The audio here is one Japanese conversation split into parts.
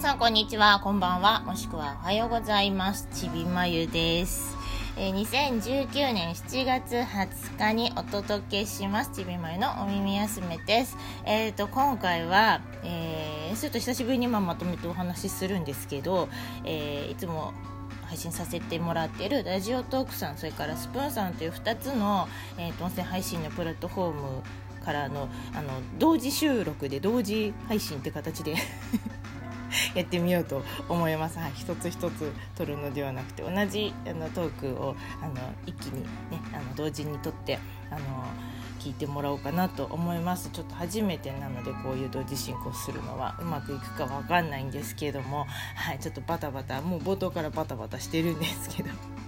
さんこんにちは。こんばんは。もしくはおはようございます。ちびまゆです。えー、2019年7月20日にお届けします。ちびまゆのお耳休めです。えっ、ー、と今回は、えー、ちょっと久しぶりにままとめてお話しするんですけど、えー、いつも配信させてもらっているラジオトークさんそれからスプーンさんという2つの、えーと、音声配信のプラットフォームからのあの同時収録で同時配信って形で やってみようと思います、はい、一つ一つ撮るのではなくて同じあのトークをあの一気に、ね、あの同時に撮ってあの聞いてもらおうかなと思います。ちょっと初めてなのでこういう同時進行するのはうまくいくかわかんないんですけどもはいちょっとバタバタもう冒頭からバタバタしてるんですけど。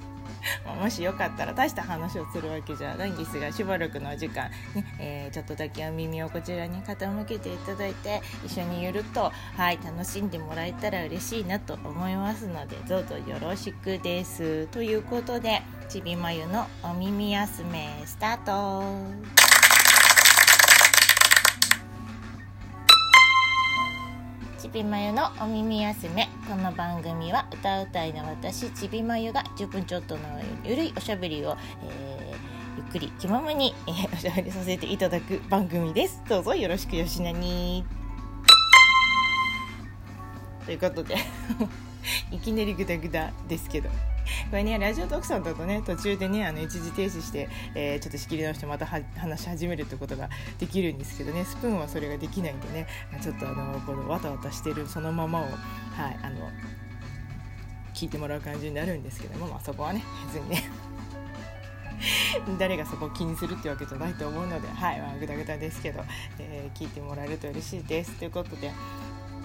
もしよかったら大した話をするわけじゃないんですがしばらくのお時間、ねえー、ちょっとだけお耳をこちらに傾けていただいて一緒にゆるっと、はい、楽しんでもらえたら嬉しいなと思いますのでどうぞよろしくです。ということでちびまゆのお耳休めスタートびまゆのお耳休めこの番組は歌うたいの私ちびまゆが10分ちょっとのゆるいおしゃべりを、えー、ゆっくり気ままに、えー、おしゃべりさせていただく番組です。どうぞよろしくよしなに。ということで。いきなりグダグダですけどこれねラジオ特産だとね途中でねあの一時停止して、えー、ちょっと仕切り直してまた話し始めるってことができるんですけどねスプーンはそれができないんでねちょっとあのこのわたわたしてるそのままをはいあの聞いてもらう感じになるんですけども、まあ、そこはね別にね誰がそこを気にするってわけじゃないと思うので、はいまあ、ぐだぐだですけど、えー、聞いてもらえると嬉しいです。ということで、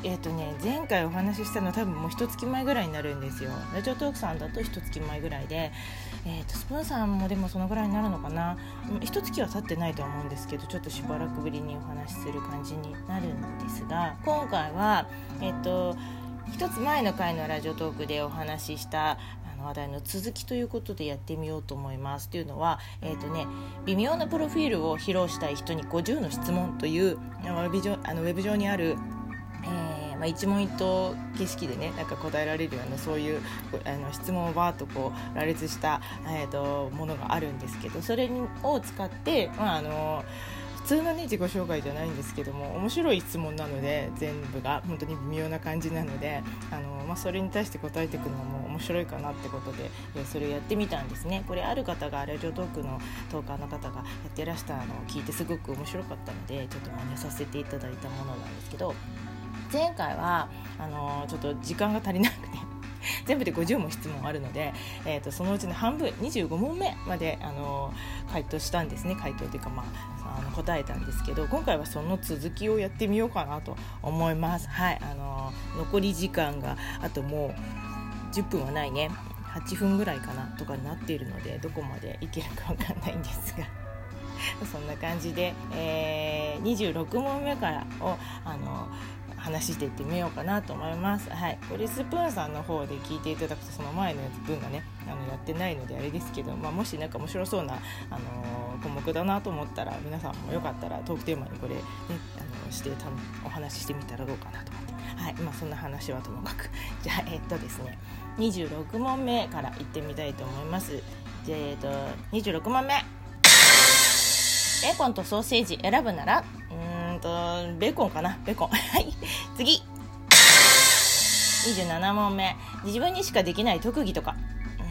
えーとね、前回お話ししたの多分もう一月前ぐらいになるんですよ。ラジオトークさんだと一月前ぐらいで、えーと、スプーンさんもでもそのぐらいになるのかな。一月は経ってないとは思うんですけどちょっとしばらくぶりにお話しする感じになるんですが今回はえっ、ー、と一つ前の回のラジオトークでお話しした話題の続きということでやってみようと思います。というのは、えーとね、微妙なプロフィールを披露したい人に50の質問というウェブ上あのウェブ上にある一問一答形式でねなんか答えられるようなそういうあの質問をバーッとこう羅列した、えーと、ものがあるんですけどそれを使って、まあ、あの普通のね自己紹介じゃないんですけども面白い質問なので全部が本当に微妙な感じなのであの、まあ、それに対して答えていくのも面白いかなってことでそれをやってみたんですね。これある方がラジオトークのトーカーの方がやってらしたのを聞いてすごく面白かったのでちょっと真似させていただいたものなんですけど前回はあのちょっと時間が足りなくて 全部で50問質問あるので、えーと、そのうちの半分25問目まであの回答したんですね。回答というか、まあ、あの答えたんですけど今回はその続きをやってみようかなと思います。はいあの残り時間があともう10分はないね。8分ぐらいかなとかになっているのでどこまでいけるか分かんないんですが。そんな感じで、えー、26問目からをあの話していってみようかなと思います。はい、これスプーンさんの方で聞いていただくとその前のやつ分がねあのやってないのであれですけど、まあ、もし何か面白そうな、あのー、項目だなと思ったら皆さんもよかったらトークテーマにこれ、ね、あのしてたお話ししてみたらどうかなと思って。はい、まあそんな話はともかく。じゃあえっとですね。26問目からいってみたいと思います。でえっと26問目。ベーコンとソーセージ選ぶならうんとベーコンかな。ベーコン。はい。次。27問目。自分にしかできない特技とか、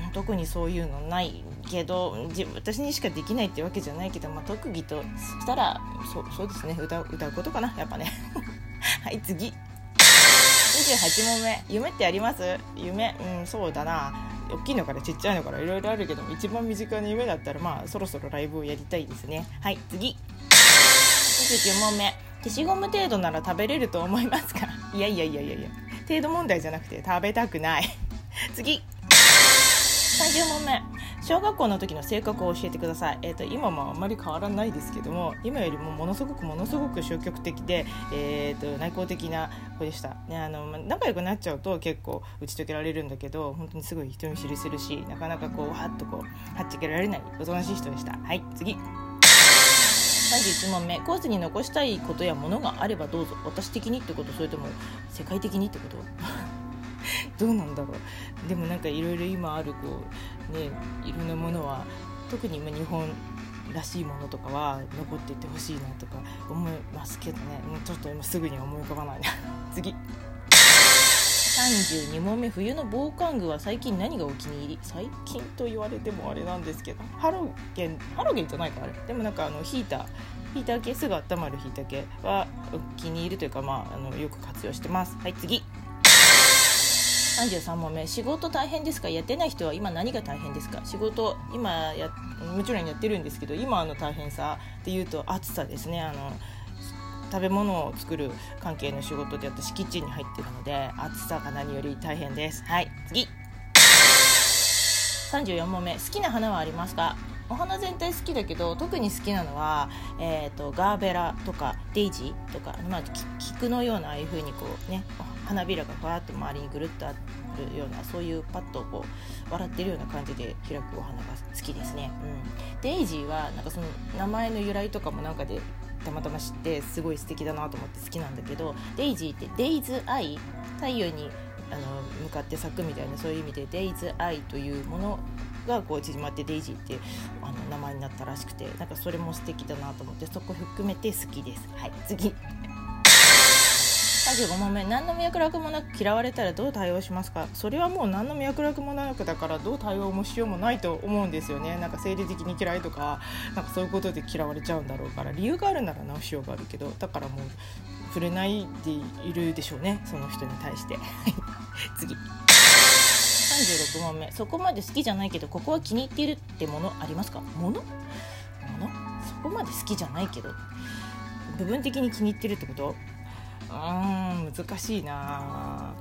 うん、特にそういうのないけど自私にしかできないってわけじゃないけど、まあ、特技としたらそうそうですね。歌歌うことかなやっぱね。はい次。28問目。夢ってあります？夢？うんそうだな。大きいのからちっちゃいのからいろいろあるけど一番身近な夢だったらまあそろそろライブをやりたいですね。はい次。29問目。消しゴム程度なら食べれると思いますかいやいやいやいやいや。程度問題じゃなくて食べたくない。次。30問目小学校の時の性格を教えてください、えーと、今もあんまり変わらないですけども今よりもものすごくものすごく消極的で、えーと、内向的な子でした、ね、あの仲良くなっちゃうと結構打ち解けられるんだけど本当にすごい人見知りするしなかなかこうわっとこうはっちゃけられないおとなしい人でした。はい次。31 31問目コースに残したいことやものがあればどうぞ。私的にってことそれとも世界的にってこと？どうなんだろう。でもなんかいろいろ今あるこうねいろんなものは特に今日本らしいものとかは残っていってほしいなとか思いますけどね。ちょっと今すぐには思い浮かばないな。次32問目冬の防寒具は最近何がお気に入り？最近と言われてもあれなんですけど。ハロゲンハロゲンじゃないかあれ。でもなんかあのヒーター。ヒーター系すぐ温まるヒーター系はお気に入りというかまああのよく活用してます。はい次。33問目仕事大変ですか？やってない人は今何が大変ですか？仕事今やもちろんやってるんですけど今の大変さでいうと暑さですね。あの食べ物を作る関係の仕事で私キッチンに入ってるので暑さが何より大変です。はい次。34問目。好きな花はありますか？お花全体好きだけど特に好きなのは、えーと、ガーベラとかデイジーとか、まあ、菊のようなああいう風にこうね花びらがふわっと周りにぐるっとあるようなそういうパッとこう笑ってるような感じで開くお花が好きですね、うん、デイジーはなんかその名前の由来とかもなんかでたまたま知ってすごい素敵だなと思って好きなんだけどデイジーってデイズアイ太陽にあの向かって咲くみたいなそういう意味でデイズアイというものがこう縮まってデイジーってあの名前になったらしくてなんかそれも素敵だなと思ってそこ含めて好きです。はい次。35問目何の脈絡もなく嫌われたらどう対応しますか？それはもう何の脈絡もなくだからどう対応もしようもないと思うんですよね。なんか生理的に嫌いとかなんかそういうことで嫌われちゃうんだろうから理由があるなら直しようがあるけどだからもう触れないでいるでしょうね。その人に対して。次。36問目。そこまで好きじゃないけどここは気に入っているってものありますか？もの？もの？そこまで好きじゃないけど部分的に気に入ってるってこと？うん難しいな。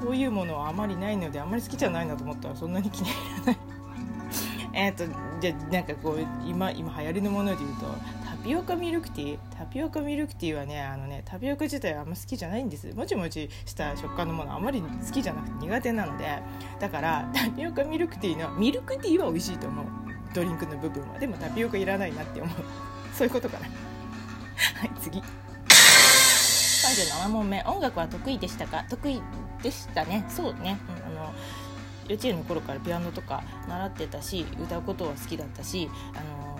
そういうものはあまりないのであまり好きじゃないなと思ったらそんなに気に入らない。えっとじゃなんかこう今今流行りのもので言うとタピオカミルクティー。タピオカミルクティーはねあのねタピオカ自体あんま好きじゃないんです。もちもちした食感のものあまり好きじゃなくて苦手なので。だからタピオカミルクティーのミルクティーは美味しいと思う。ドリンクの部分は。でもタピオカいらないなって思う。そういうことかな。はい次。37問目音楽は得意でしたか？得意でしたね。そうね、うん、あの幼稚園の頃からピアノとか習ってたし歌うことは好きだったしあの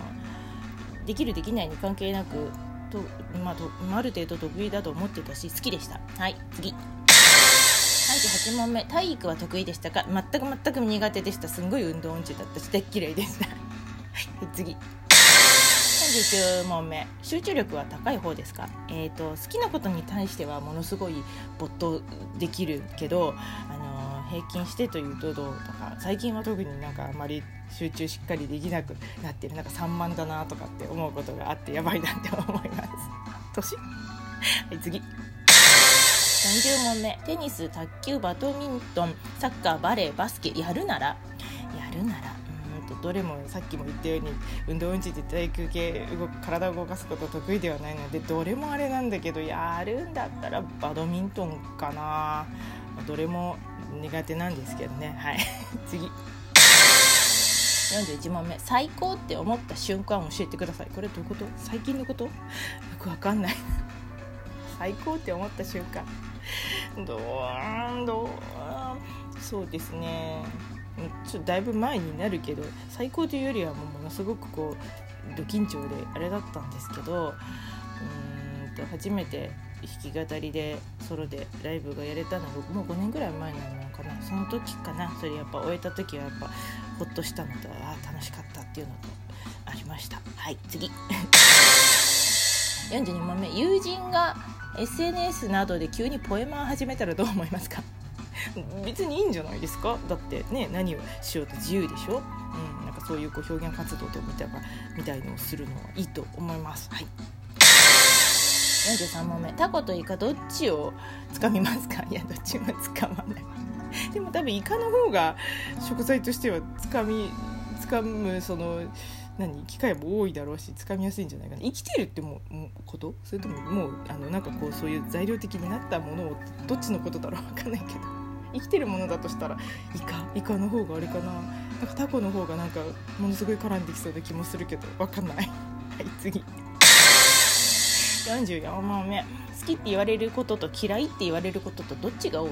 できるできないに関係なくと、まあ、とある程度得意だと思ってたし好きでした。はい次。38問目。体育は得意でしたか？全く全く苦手でした。すんごい運動音痴だったし大嫌いでした。はい次。39問目集中力は高い方ですか、えーと、好きなことに対してはものすごい没頭できるけど、あのー、平均してというとどうとか最近は特になんかあまり集中しっかりできなくなってる。なんか散漫だなとかって思うことがあってやばいなって思います。年？はい次。40問目。テニス卓球バドミントンサッカーバレーバスケ。やるなら？やるなら？どれもさっきも言ったように運動音痴で体育系動体を動かすこと得意ではないのでどれもあれなんだけどやるんだったらバドミントンかな。どれも苦手なんですけどね。はい。次。41問目最高って思った瞬間を教えてください。これどういうこと？最近のこと？よくわかんない。最高って思った瞬間。どう？どう？そうですね。ちょっとだいぶ前になるけど最高というよりはもうものすごくこうド緊張であれだったんですけどうんと初めて弾き語りでソロでライブがやれたのがもう5年ぐらい前なのかな。その時かな。それやっぱ終えた時はやっぱほっとしたのとああ楽しかったっていうのとありました。はい次。42問目。友人が SNS などで急にポエマー始めたらどう思いますか？別にいいんじゃないですか？だってね何をしようと自由でしょ、うん、なんかそういうこう表現活動とみたいみたいのをするのはいいと思います。はい。43問目タコとイカどっちをつかみますか？いやどっちもつかまない。でも多分イカの方が食材としてはつかみつかむその何？機会も多いだろうしつかみやすいんじゃないかな。生きてるってもうこと？それとももうあのなんかこうそういう材料的になったものをどっちのことだろう分かんないけど生きてるものだとしたらイカイカの方があれかな。なんかタコの方がなんかものすごい絡んできそうな気もするけど分かんない。はい次。44問目。好きって言われることと嫌いって言われることとどっちが多い？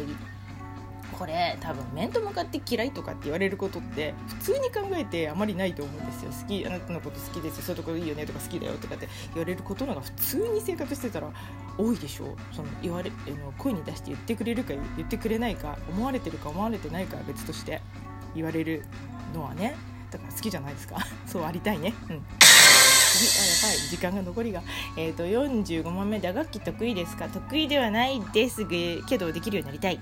これ多分面と向かって嫌いとかって言われることって普通に考えてあまりないと思うんですよ。好きあなたのこと好きですそういうところいいよねとか好きだよとかって言われることのが普通に生活してたら多いでしょ。うその言われあの声に出して言ってくれるか言ってくれないか思われてるか思われてないかは別として言われるのはねだから好きじゃないですか。そうありたいね。うん。次あやばい。時間が残りが、えーと、45問目打楽器得意ですか？得意ではないですけどできるようになりたい。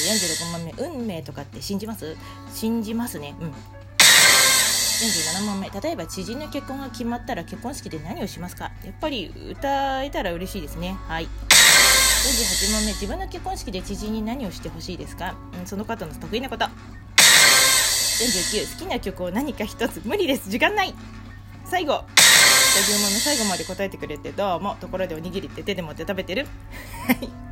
46問目運命とかって信じます？信じますね。うん。47問目。例えば知人の結婚が決まったら結婚式で何をしますか？やっぱり歌えたら嬉しいですね。はい。48問目。自分の結婚式で知人に何をしてほしいですか、うん、その方の得意なこと。49好きな曲を何か一つ。無理です。時間ない。最後。50問目。最後まで答えてくれてどうも。ところでおにぎりって手で持って食べてる。はい。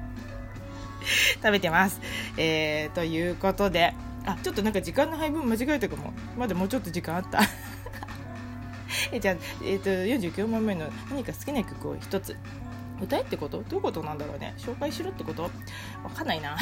食べてます、えー、ということであちょっとなんか時間の配分間違えたかも。まだもうちょっと時間あった。えじゃあ、えーと、49問目の何か好きな曲を一つ。歌えってこと？どういうことなんだろうね。紹介しろってこと？わかんないな。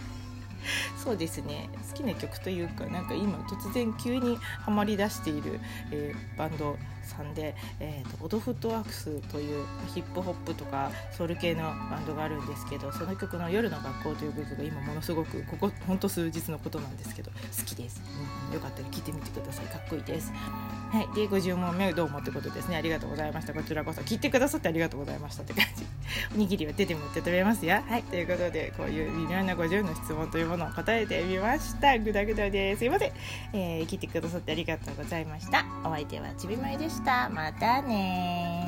そうですね。好きな曲というかなんか今突然急にはまりだしている、えー、バンド。さんで、えーと、オドフットワークスというヒップホップとかソウル系のバンドがあるんですけどその曲の「夜の学校」という曲が今ものすごくここほんと数日のことなんですけど好きです、うん、よかったら聴いてみてください。かっこいいです。はい、で50問目どうもってことですね。ありがとうございました。こちらこそ。聞いてくださってありがとうございましたって感じ。おにぎりは手で持って食べますよはい。ということでこういう微妙な50の質問というものを答えてみました。ぐだぐだです。いません、えー、聞いてくださってありがとうございました。お相手はちびまいでした。またね